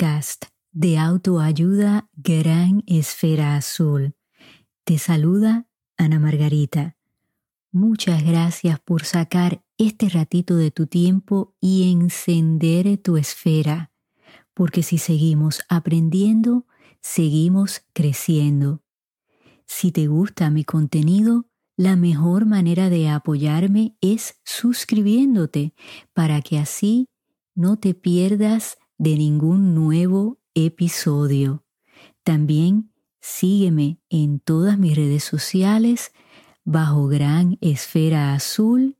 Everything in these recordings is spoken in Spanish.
Podcast de autoayuda Gran Esfera Azul. Te saluda Ana Margarita. Muchas gracias por sacar este ratito de tu tiempo y encender tu esfera, porque si seguimos aprendiendo, seguimos creciendo. Si te gusta mi contenido, la mejor manera de apoyarme es suscribiéndote para que así no te pierdas de ningún nuevo episodio. También sígueme en todas mis redes sociales bajo Gran Esfera Azul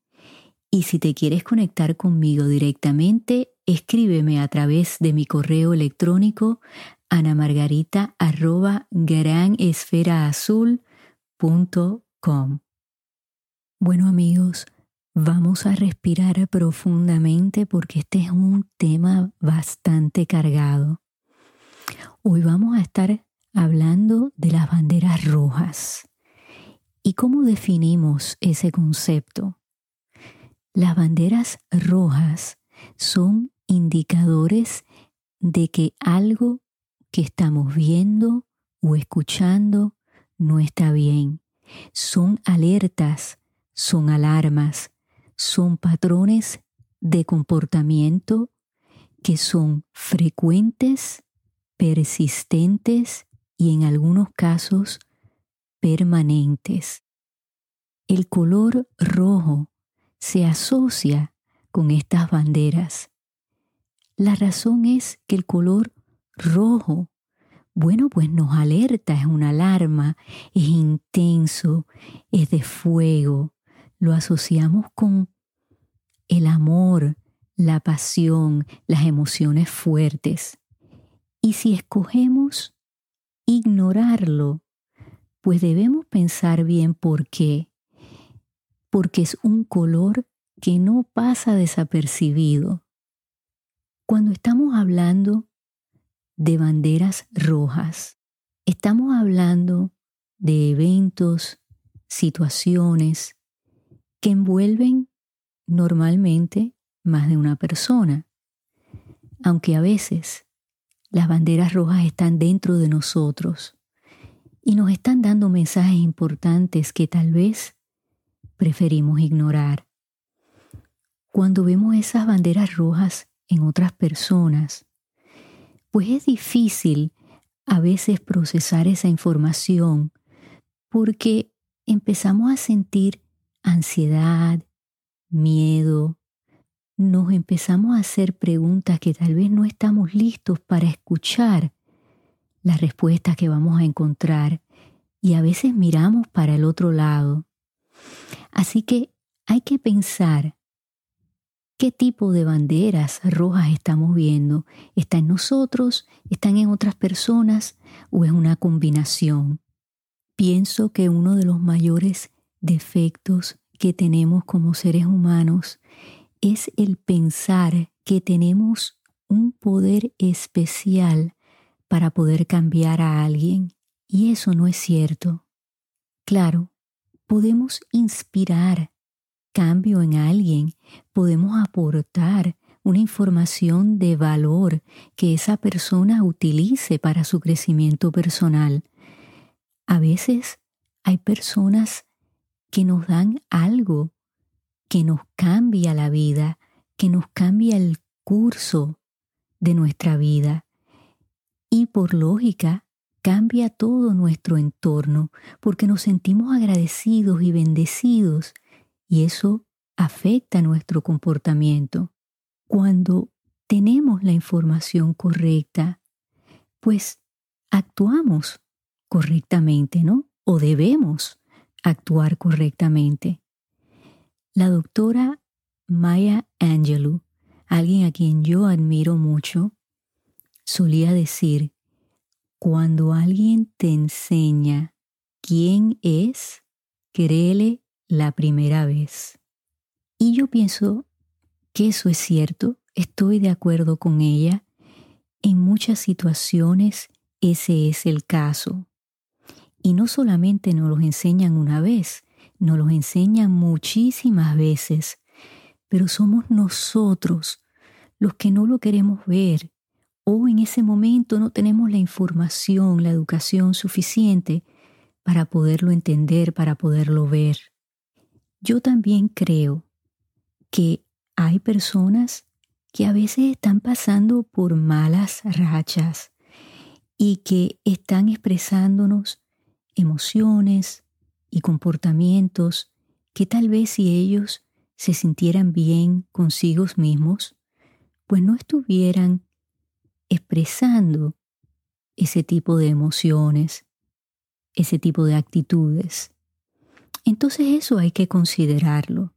y si te quieres conectar conmigo directamente, escríbeme a través de mi correo electrónico anamargarita.granesferaazul.com. Bueno amigos, vamos a respirar profundamente porque este es un tema bastante cargado. Hoy vamos a estar hablando de las banderas rojas. ¿Y cómo definimos ese concepto? Las banderas rojas son indicadores de que algo que estamos viendo o escuchando no está bien. Son alertas son alarmas, son patrones de comportamiento que son frecuentes, persistentes y en algunos casos permanentes. El color rojo se asocia con estas banderas. La razón es que el color rojo, bueno, pues nos alerta, es una alarma, es intenso, es de fuego, lo asociamos con el amor, la pasión, las emociones fuertes. Y si escogemos ignorarlo, pues debemos pensar bien por qué. Porque es un color que no pasa desapercibido. Cuando estamos hablando de banderas rojas, estamos hablando de eventos, situaciones, que envuelven normalmente más de una persona, aunque a veces las banderas rojas están dentro de nosotros y nos están dando mensajes importantes que tal vez preferimos ignorar. Cuando vemos esas banderas rojas en otras personas, pues es difícil a veces procesar esa información porque empezamos a sentir ansiedad, miedo, nos empezamos a hacer preguntas que tal vez no estamos listos para escuchar las respuestas que vamos a encontrar y a veces miramos para el otro lado. Así que hay que pensar qué tipo de banderas rojas estamos viendo. ¿Está en nosotros? ¿Están en otras personas? ¿O es una combinación? Pienso que uno de los mayores defectos que tenemos como seres humanos es el pensar que tenemos un poder especial para poder cambiar a alguien. Y eso no es cierto. Claro, podemos inspirar cambio en alguien, podemos aportar una información de valor que esa persona utilice para su crecimiento personal. A veces hay personas que nos dan algo que nos cambia la vida, que nos cambia el curso de nuestra vida. Y por lógica, cambia todo nuestro entorno, porque nos sentimos agradecidos y bendecidos, y eso afecta nuestro comportamiento. Cuando tenemos la información correcta, pues actuamos correctamente, ¿no? O debemos actuar correctamente. La doctora Maya Angelou, alguien a quien yo admiro mucho, solía decir, cuando alguien te enseña quién es, créele la primera vez. Y yo pienso que eso es cierto, estoy de acuerdo con ella. En muchas situaciones ese es el caso. Y no solamente nos los enseñan una vez, nos los enseñan muchísimas veces, pero somos nosotros los que no lo queremos ver o en ese momento no tenemos la información, la educación suficiente para poderlo entender, para poderlo ver. Yo también creo que hay personas que a veces están pasando por malas rachas y que están expresándonos emociones y comportamientos que tal vez si ellos se sintieran bien consigo mismos, pues no estuvieran expresando ese tipo de emociones, ese tipo de actitudes. Entonces eso hay que considerarlo.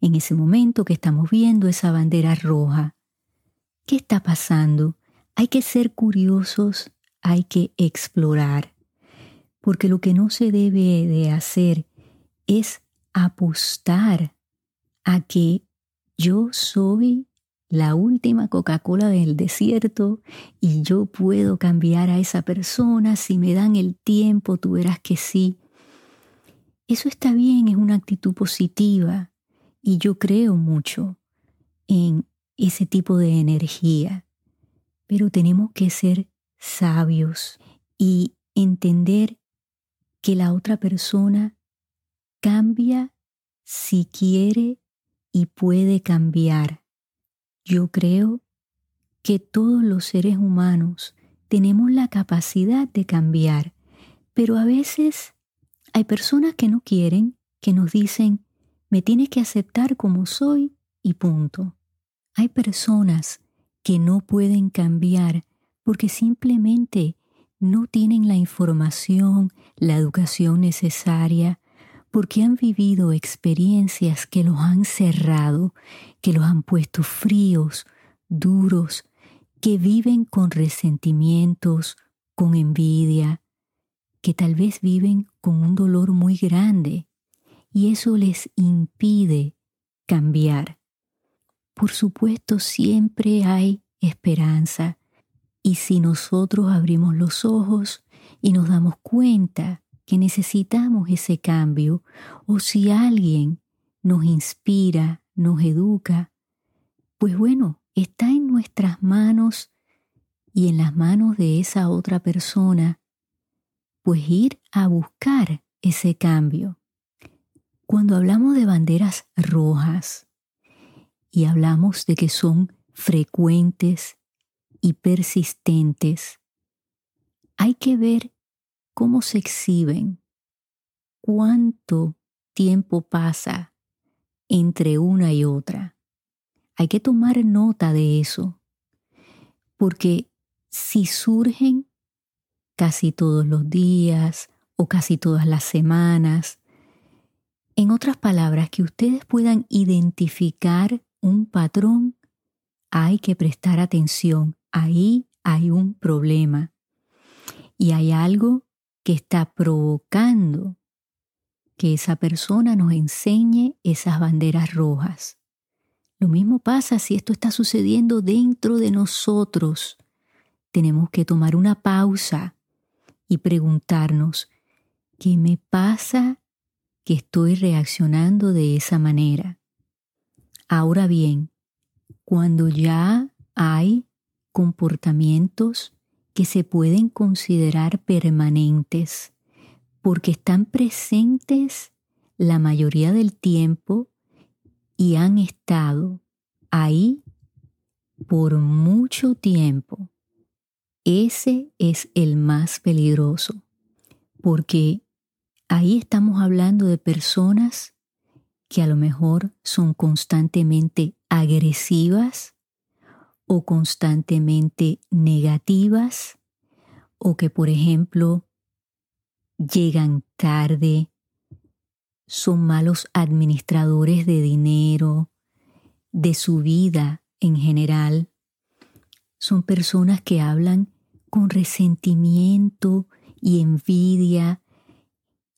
En ese momento que estamos viendo esa bandera roja, ¿qué está pasando? Hay que ser curiosos, hay que explorar, porque lo que no se debe de hacer es apostar a que yo soy la última Coca-Cola del desierto y yo puedo cambiar a esa persona si me dan el tiempo, tú verás que sí. Eso está bien, es una actitud positiva y yo creo mucho en ese tipo de energía, pero tenemos que ser sabios y entender que la otra persona cambia si quiere y puede cambiar yo creo que todos los seres humanos tenemos la capacidad de cambiar, pero a veces hay personas que no quieren, que nos dicen, me tienes que aceptar como soy y punto. Hay personas que no pueden cambiar porque simplemente no tienen la información, la educación necesaria porque han vivido experiencias que los han cerrado, que los han puesto fríos, duros, que viven con resentimientos, con envidia, que tal vez viven con un dolor muy grande y eso les impide cambiar. Por supuesto, siempre hay esperanza y si nosotros abrimos los ojos y nos damos cuenta que necesitamos ese cambio o si alguien nos inspira, nos educa, pues bueno, está en nuestras manos y en las manos de esa otra persona, pues ir a buscar ese cambio. Cuando hablamos de banderas rojas y hablamos de que son frecuentes y persistentes, hay que ver cómo se exhiben, cuánto tiempo pasa entre una y otra. Hay que tomar nota de eso, porque si surgen casi todos los días o casi todas las semanas, en otras palabras, que ustedes puedan identificar un patrón, hay que prestar atención. Ahí hay un problema. Y hay algo que está provocando que esa persona nos enseñe esas banderas rojas. Lo mismo pasa si esto está sucediendo dentro de nosotros. Tenemos que tomar una pausa y preguntarnos, ¿qué me pasa que estoy reaccionando de esa manera? Ahora bien, cuando ya hay comportamientos que se pueden considerar permanentes porque están presentes la mayoría del tiempo y han estado ahí por mucho tiempo. Ese es el más peligroso, porque ahí estamos hablando de personas que a lo mejor son constantemente agresivas o constantemente negativas o que, por ejemplo, llegan tarde, son malos administradores de dinero, de su vida en general. Son personas que hablan con resentimiento y envidia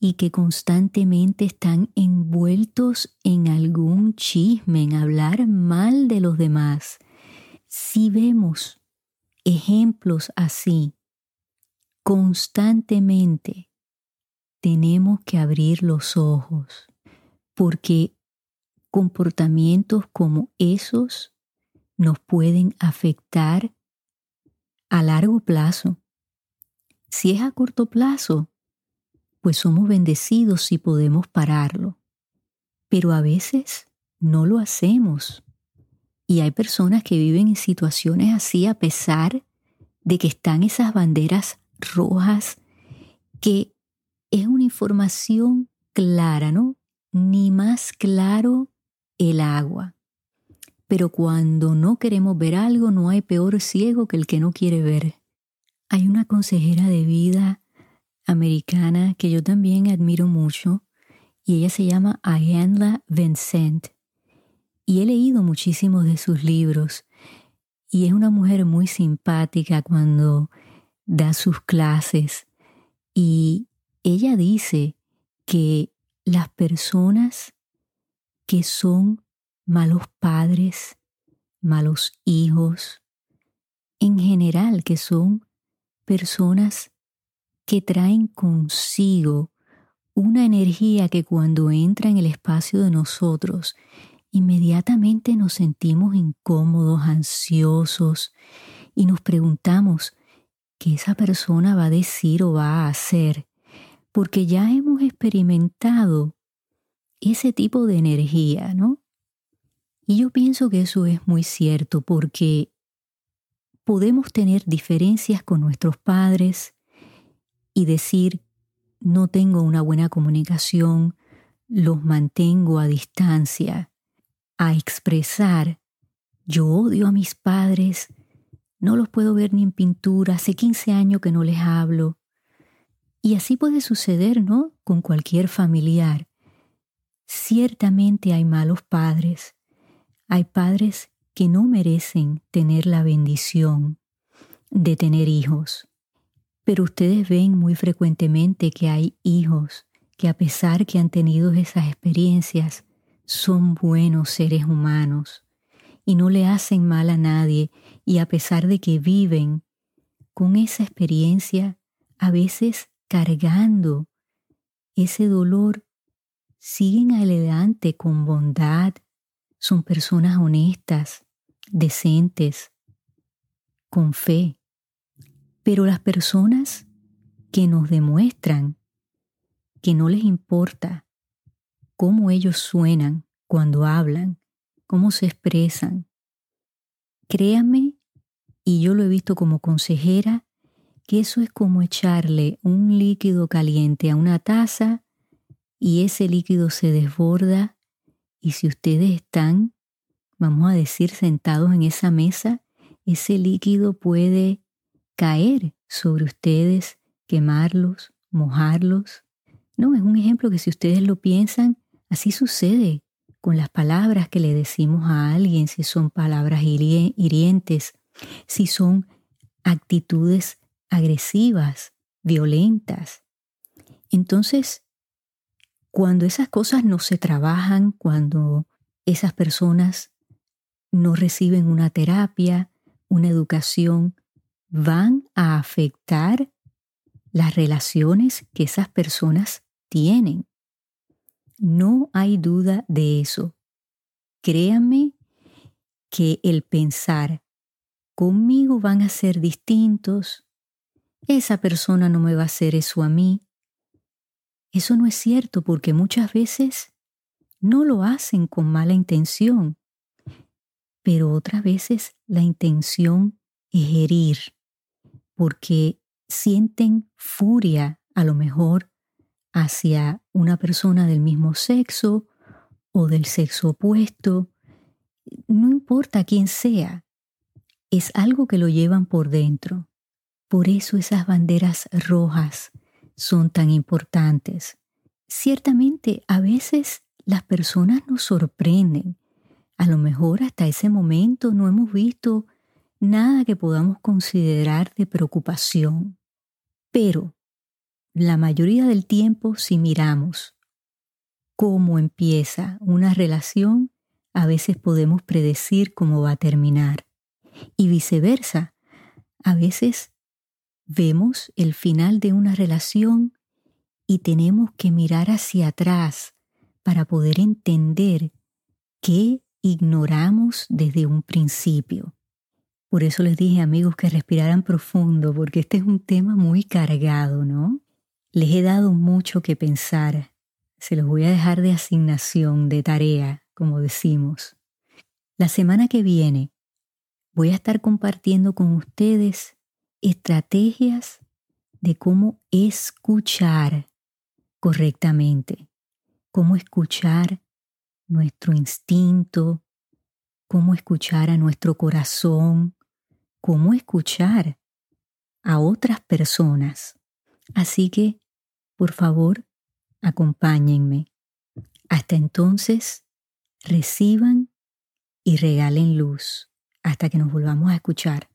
y que constantemente están envueltos en algún chisme, en hablar mal de los demás si vemos ejemplos así constantemente, tenemos que abrir los ojos porque comportamientos como esos nos pueden afectar a largo plazo. Si es a corto plazo, pues somos bendecidos si podemos pararlo. Pero a veces no lo hacemos. Y hay personas que viven en situaciones así a pesar de que están esas banderas rojas, que es una información clara, ¿no? Ni más claro el agua. Pero cuando no queremos ver algo, no hay peor ciego que el que no quiere ver. Hay una consejera de vida americana que yo también admiro mucho y ella se llama Ayanla Vincent. Y he leído muchísimos de sus libros. Y es una mujer muy simpática cuando da sus clases. Y ella dice que las personas que son malos padres, malos hijos, en general que son personas que traen consigo una energía que cuando entra en el espacio de nosotros, inmediatamente nos sentimos incómodos, ansiosos y nos preguntamos qué esa persona va a decir o va a hacer, porque ya hemos experimentado ese tipo de energía, ¿no? Y yo pienso que eso es muy cierto porque podemos tener diferencias con nuestros padres y decir, no tengo una buena comunicación, los mantengo a distancia, a expresar, yo odio a mis padres, no los puedo ver ni en pintura, hace 15 años que no les hablo. Y así puede suceder, ¿no? Con cualquier familiar. Ciertamente hay malos padres, hay padres que no merecen tener la bendición de tener hijos. Pero ustedes ven muy frecuentemente que hay hijos que a pesar que han tenido esas experiencias, son buenos seres humanos y no le hacen mal a nadie y a pesar de que viven con esa experiencia, a veces cargando ese dolor, siguen adelante con bondad, son personas honestas, decentes, con fe. Pero las personas que nos demuestran que no les importa cómo ellos suenan cuando hablan, cómo se expresan, créame, y yo lo he visto como consejera, que eso es como echarle un líquido caliente a una taza y ese líquido se desborda y si ustedes están, vamos a decir, sentados en esa mesa, ese líquido puede caer sobre ustedes, quemarlos, mojarlos. No, es un ejemplo que si ustedes lo piensan, así sucede con las palabras que le decimos a alguien, si son palabras hirientes, si son actitudes agresivas, violentas. Entonces, cuando esas cosas no se trabajan, cuando esas personas no reciben una terapia, una educación, van a afectar las relaciones que esas personas tienen. No hay duda de eso. Créanme que el pensar conmigo van a ser distintos, esa persona no me va a hacer eso a mí, eso no es cierto porque muchas veces no lo hacen con mala intención, pero otras veces la intención es herir, porque sienten furia a lo mejor hacia una persona del mismo sexo o del sexo opuesto, no importa quién sea, es algo que lo llevan por dentro. Por eso esas banderas rojas son tan importantes. Ciertamente, a veces las personas nos sorprenden. A lo mejor hasta ese momento no hemos visto nada que podamos considerar de preocupación. Pero la mayoría del tiempo, si miramos cómo empieza una relación, a veces podemos predecir cómo va a terminar. Y viceversa, a veces vemos el final de una relación y tenemos que mirar hacia atrás para poder entender qué ignoramos desde un principio. Por eso les dije amigos que respiraran profundo, porque este es un tema muy cargado, ¿no? Les he dado mucho que pensar. Se los voy a dejar de asignación, de tarea, como decimos. La semana que viene voy a estar compartiendo con ustedes estrategias de cómo escuchar correctamente, cómo escuchar nuestro instinto, cómo escuchar a nuestro corazón, cómo escuchar a otras personas. Así que, por favor, acompáñenme. Hasta entonces, reciban y regalen luz hasta que nos volvamos a escuchar.